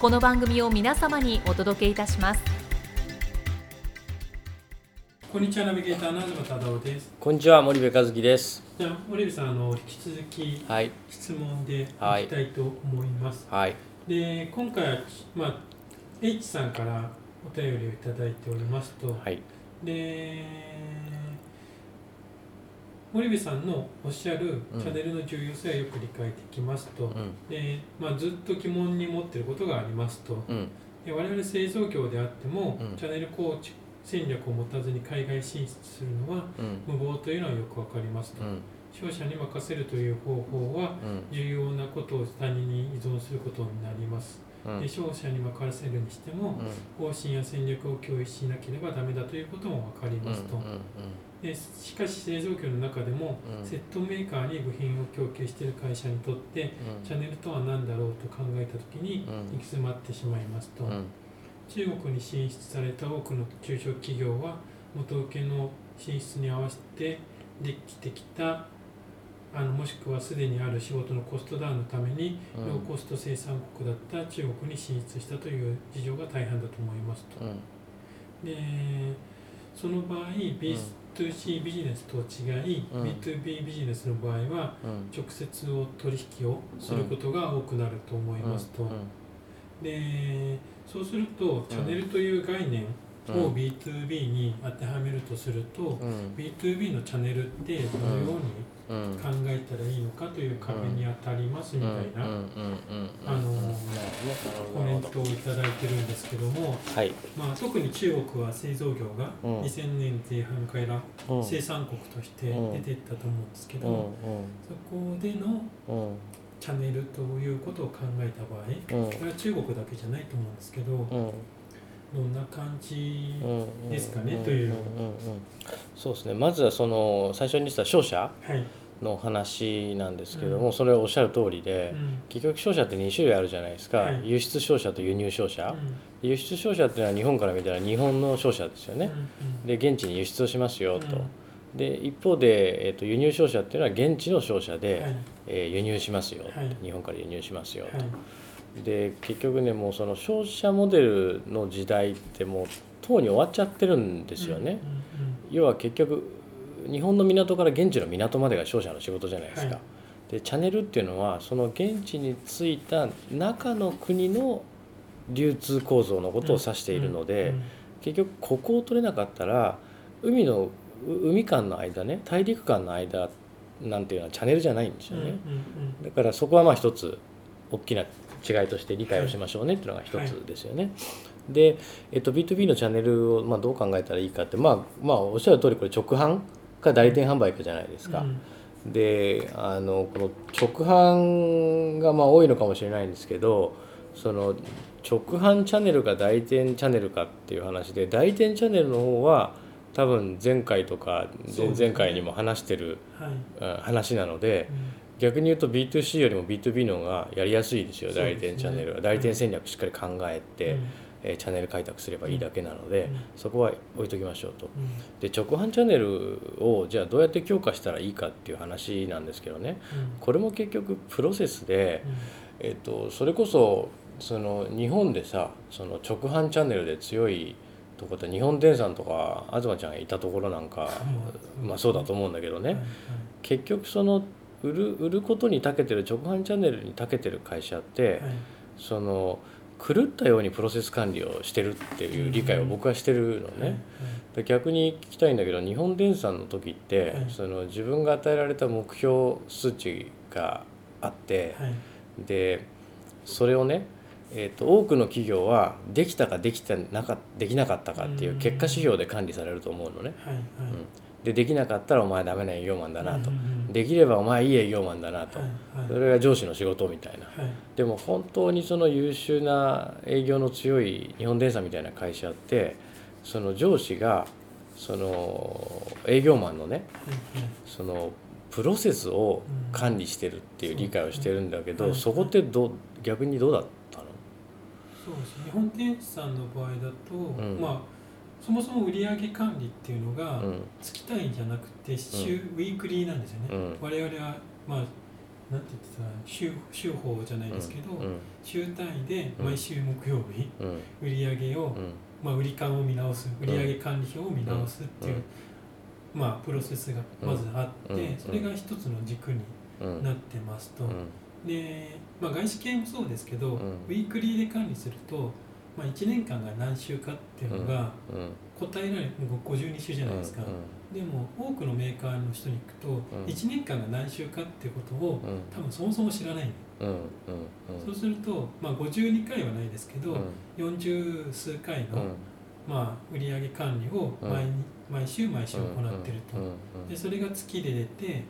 この番組を皆様にお届けいたします。こんにちはナビゲーターの東忠夫です。こんにちは森部和樹です。じゃあ森部さんあの引き続きはい。質問でいきはいたいと思います、はい。で今回はまあ H さんからお便りをいただいておりますと、はい。で森部さんのおっしゃるうん。チャンネルの重要性はよく理解できますと、うん。でまあ、ずっと疑問に持っていることがありますと。うん。で我々製造業であっても、うん。チャンネル構築戦略を持たずに海外進出するのはうん。無謀というのはよくわかりますと、うん。商社に任せるという方法はうん。重要なことを他人に依存することになります、うん。で商社に任せるにしても方針や戦略を共有しなければダメだということも分かりうんますと、でしかし製造業の中でも、うん。セットメーカーに部品を供給している会社にとってチャンネルとは何だろうと考えた時にうん。行き詰まってしまいますと、うん。中国に進出された多くの中小企業は元請けの進出に合わせてできてきたあのもしくはすでにある仕事のコストダウンのためにうん。ローコスト生産国だった中国に進出したという事情が大半だと思いますと。うん。でその場合 B2C ビジネスと違い、うん。B2B ビジネスの場合はうん。直接を取引をすることが多くなると思いますと。でそうするとチャンネルという概念うん。を B2B に当てはめるとすると、うん。B2B のチャンネルってどのようにうん考えたらいいのかという壁に当たりますみたいな、あのコメントをいただいてるんですけども、はいまあ、特に中国は製造業が2000年前半から生産国として出ていったと思うんですけど、そこでのチャンネルということを考えた場合これは中国だけじゃないと思うんですけど、どんな感じうんですかねといううんうんうん。そうですね。まずはその最初に言った商社はい、の話なんですけども、うん。それはおっしゃる通りで、うん。結局商社って2種類あるじゃないですか、はい。輸出商社と輸入商社、うん。輸出商社っていうのは日本から見たら日本の商社ですよね、うんで現地に輸出をしますよと、うん。で一方で、えー、と輸入商社っていうのは現地の商社で、はい。えー輸入しますよ、はい。日本から輸入しますよと、はいで結局ねもうその商社モデルの時代ってもうとうに終わっちゃってるんですよね、要は結局日本の港から現地の港までが商社の仕事じゃないですか、はい。でチャンネルっていうのはその現地に着いた中の国の流通構造のことを指しているので、うん結局ここを取れなかったら海のう海間の間ね大陸間の間なんていうのはチャンネルじゃないんですよね、だからそこはまあ一つ大きな違いとして理解をしましょうねっていうのが一つですよね。で、えっと、B2B のチャンネルをまあどう考えたらいいかって、まあ、まあおっしゃる通りこれ直販か代理店販売かじゃないですか。うんであのこの直販がまあ多いのかもしれないんですけどその直販チャンネルか代理店チャンネルかっていう話で代理店チャンネルの方は多分前回とか前々回にも話してる、話なので逆に言うと B2C よりも B2B の方がやりやすいですよね。代理店チャンネルは。代理店戦略しっかり考えて、うん。えーチャンネル開拓すればいいだけなので、うん。そこは置いときましょうと。うん。で直販チャンネルをじゃあどうやって強化したらいいかっていう話なんですけどね。これも結局プロセスで、えっと、それこそその日本でさその直販チャンネルで強いとこって日本電産とか東ちゃんがいたところなんか、うんまあそうだと思うんだけどね、結局その売る売ることに長けてる直販チャンネルに長けてる会社って、はい。その狂ったようにプロセス管理をしてるっていう理解を僕はしてるのね。で逆に聞きたいんだけど日本電産の時って、はい。その自分が与えられた目標数値があって、はい。でそれをね、えー、と多くの企業はできたかできてなかできなかったかっていう結果指標で管理されると思うのね。はい。はい。でできなかったらお前ダメな営業マンだなとできればお前いい営業マンだなと。それが上司の仕事みたいな。はい。でも本当にその優秀な営業の強い日本電産みたいな会社ってその上司がその営業マンのねそのプロセスを管理してるっていう理解をしてるんだけどうんそこってどう逆にどうだったの？そうです日本電産の場合だと、ん。まあそもそも売上管理っていうのがうん。月単位じゃなくて週、ウィークリーなんですよね、うん。我々はまあなんて言ってたら週週報じゃないですけど、うん。週単位でうん。毎週木曜日、うん。売上を、うん。まあ、売り感を見直す売ん。上管理表を見直すっていう、うん。まあ、プロセスがまずあって、うん。それが一つの軸にうんなってますと、うん。で、まあ、外資系もそうですけど、ん。ウィークリーで管理すると、まあ、1年間が何週かっていうのがうん。答えられる52週じゃないですか、でも多くのメーカーの人に聞くと、ん。1年間が何週かっていうことをうん。多分そもそも知らないそうすると、まあ、52回はないですけど、うん。40数回の、うん。まあ、売上管理を毎,、毎週毎週行ってると、うんうんでそれが月で出て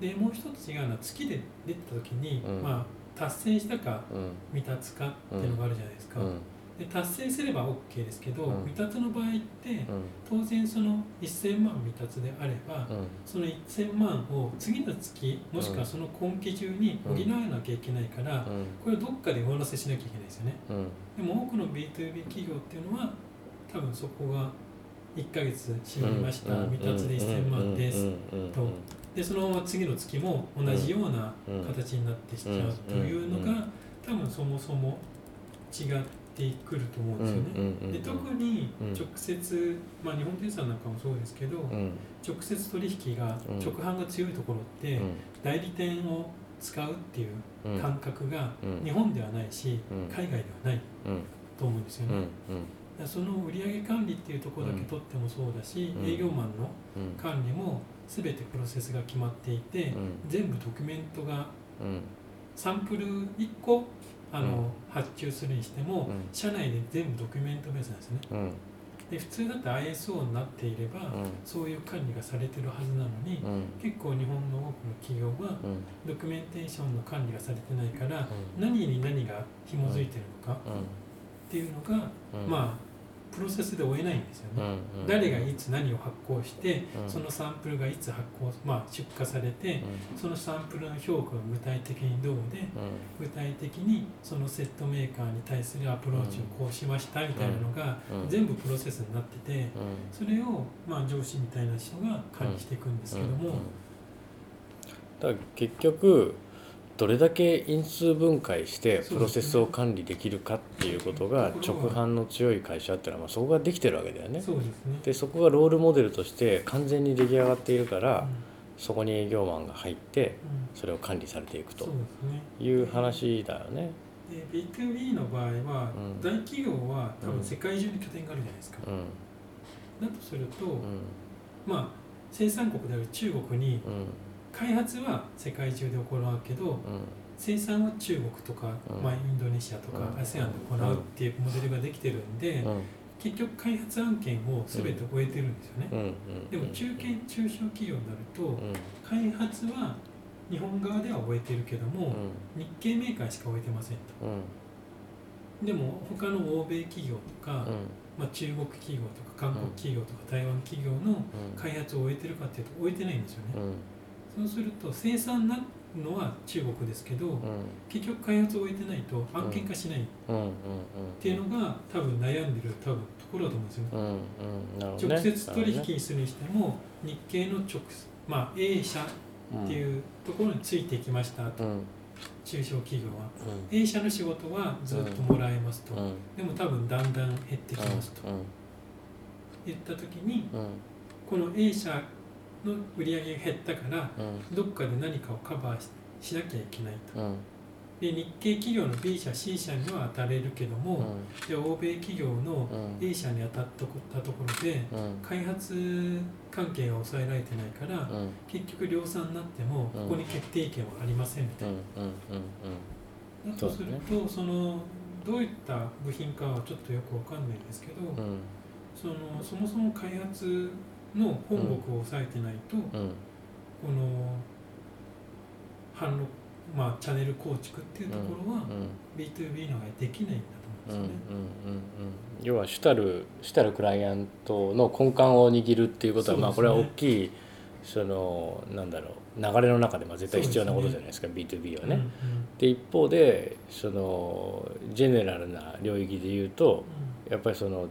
でもう一つ違うのは月で出た時に、うん。まあ、達成したかうん。未達かっていうのがあるじゃないですか、うんで達成すれば OK ですけど、うん。未達の場合ってうん。当然その1000万未達であれば、うん。その1000万を次の月もしくはその今期中に補わなきゃいけないから、これをどっかで上乗せしなきゃいけないですよね。うん。でも多くの B2B 企業っていうのは多分そこが1ヶ月締まりました、未達で1000万です、と。でそのまま次の月も同じような形になってしちゃうというのが多分そもそも違ってくると思うんですよね。で特にうん。直接、まあ、日本電産なんかもそうですけど、うん。直接取引がうん。直販が強いところって、代理店を使うっていううん。感覚がうん。日本ではないし、うん。海外ではないうん。と思うんですよね。その売上管理っていうところだけ取ってもそうだし、うん。営業マンのうん。管理も全てプロセスが決まっていて、全部ドキュメントがうん。サンプル1個あの、うん発注するにしても、うん。社内で全部ドキュメントベースなんですね。うん。で普通だって ISO になっていれば、そういう管理がされてるはずなのに、うん。結構日本の多くの企業はうん。ドキュメンテーションの管理がされてないから、うん。何に何が紐づいてるのかっていうのが、うん。まあプロセスで追えないんですよね。うん誰がいつ何を発行して、うん。そのサンプルがいつ発行、まあ、出荷されて、そのサンプルの評価が具体的にどうで具体的にそのセットメーカーに対するアプローチをこうしましたみたいなのがうん。全部プロセスになっててうん。それをまあ上司みたいな人が管理していくんですけども、だ結局どれだけ因数分解してプロセスを管理できるかっていうことが直販の強い会社っていうのはまあそこができてるわけだよね。でそこがロールモデルとして完全に出来上がっているからそこに営業マンが入ってうん。それを管理されていくと。いう話だよね。で B2B の場合は、うん。大企業は多分世界中に拠点があるじゃないですか。うん。だとすると、うん。まあ生産国である中国にうん開発は世界中で行うけどうん。生産は中国とか、うん。まあ、インドネシアとかうん。ASEAN で行うっていうモデルができてるんで、うん。結局開発案件を全て終えてるんですよね。でも中堅中小企業になると、うん。開発は日本側では終えてるけども、うん。日系メーカーしか終えてませんと。うん。でも他の欧米企業とか、うん。まあ、中国企業とか韓国企業とか台湾企業の開発を終えてるかっていうと終えてないんですよね。うんそうすると生産なのは中国ですけど、うん。結局開発を終えてないと案件化しないっていうのが多分悩んでる多分ところだと思うんですよ。ね。うん。うん。ね。直接取引するにしても日系の直、まあ、A 社ってういうところについていきましたと、中小企業は。うん。A 社の仕事はずっともらえますと。うん。でも多分だんだん減ってきますと。うん。言った時にうん。この A 社の売り上げが減ったからうん。どっかで何かをカバーししなきゃいけないと。うん。で日系企業の B 社 C 社には当たれるけども、で欧米企業の A 社に当たったところで、開発関係が抑えられてないから、結局量産になってもここに決定権はありませんみたいな。だとするとそのどういった部品かはちょっとよくわかんないんですけど、そのそもそも開発の本国を抑えてないと、この販路まあ、チャンネル構築っていうところは B2B の場合できないんだと思うんですよね。要は主たる主たるクライアントの根幹を握るっていうことは、ね、まあこれは大きいそのなんだろう流れの中でまあ絶対必要なことじゃないですかす、ね、B2B はね。うんうん、で一方でそのジェネラルな領域で言うと、うん、やっぱりその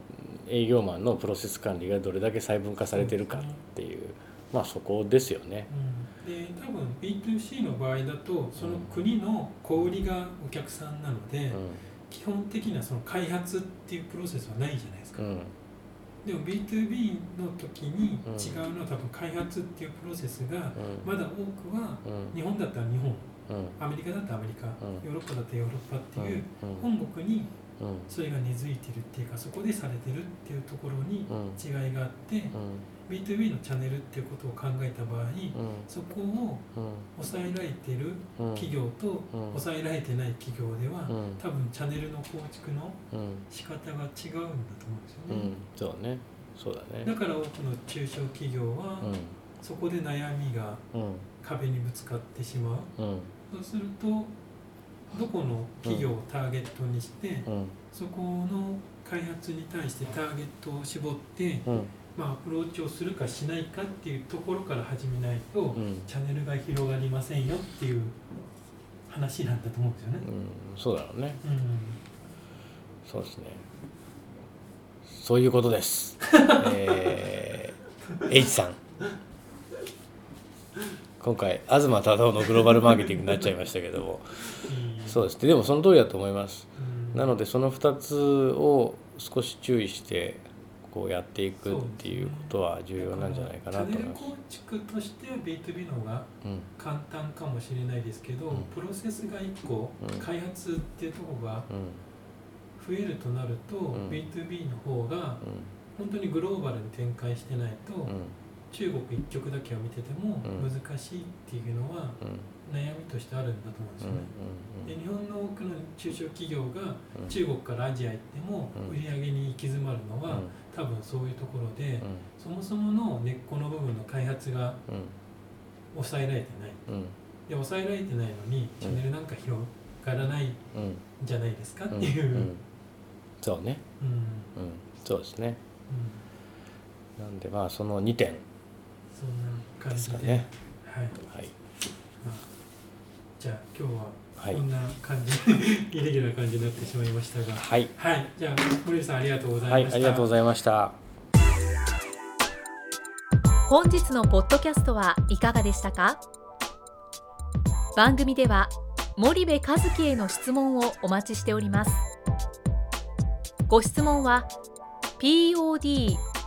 営業マンのプロセス管理がどれだけ細分化されてるかっていう、まあそこですよね。うん。で多分 B2C の場合だとその国の小売りがお客さんなので、うん、基本的なその開発っていうプロセスはないじゃないですか、うん、でも B2B の時に違うのは多分開発っていうプロセスがまだ多くは日本だったら日本、アメリカだったらアメリカ、ヨーロッパだったらヨーロッパっていう本国にそれが根付いてるっていうかそこでされてるっていうところに違いがあって、B2B のチャンネルっていうことを考えた場合、そこを抑えられてる企業と抑えられてない企業では、多分チャンネルの構築の仕方が違うんだと思うんですよね。そうね。そうだね。だから多くの中小企業は、そこで悩みが壁にぶつかってしまう、そうするとどこの企業をターゲットにして、うん、そこの開発に対してターゲットを絞って、うん、まあ、アプローチをするかしないかっていうところから始めないと、うん、チャンネルが広がりませんよっていう話なんだと思うんですよね。そうだろうね、そうですね。そういうことです。えー、H さん今回東忠夫のグローバルマーケティングになっちゃいましたけども。そうです。ねでもその通りだと思います、なのでその2つを少し注意してこうやっていくっていうことは重要なんじゃないかなと思います。構築としては B2B の方が簡単かもしれないですけど、うん、プロセスが1個、うん、開発っていうところが増えるとなると、うん、B2B の方が本当にグローバルに展開してないと、中国一極だけを見てても難しいっていうのは悩みとしてあるんだと思うんですよね。で日本の多くの中小企業が中国からアジア行っても売り上げに行き詰まるのは多分そういうところでそもそもの根っこの部分の開発が抑えられてない。で抑えられてないのにチャンネルなんか広がらないん。じゃないですかっていう。そうね。うん、そうですね。なんでまあその2点そんな感じで、ね、はい、はい、まあ、じゃあ今日はこんな感じ、はい、イレギュラー感じになってしまいましたが。はい、はい、じゃあ森さんありがとうございました、はい、ありがとうございました。本日のポッドキャストはいかがでしたか？番組では森部和樹への質問をお待ちしております。ご質問は pod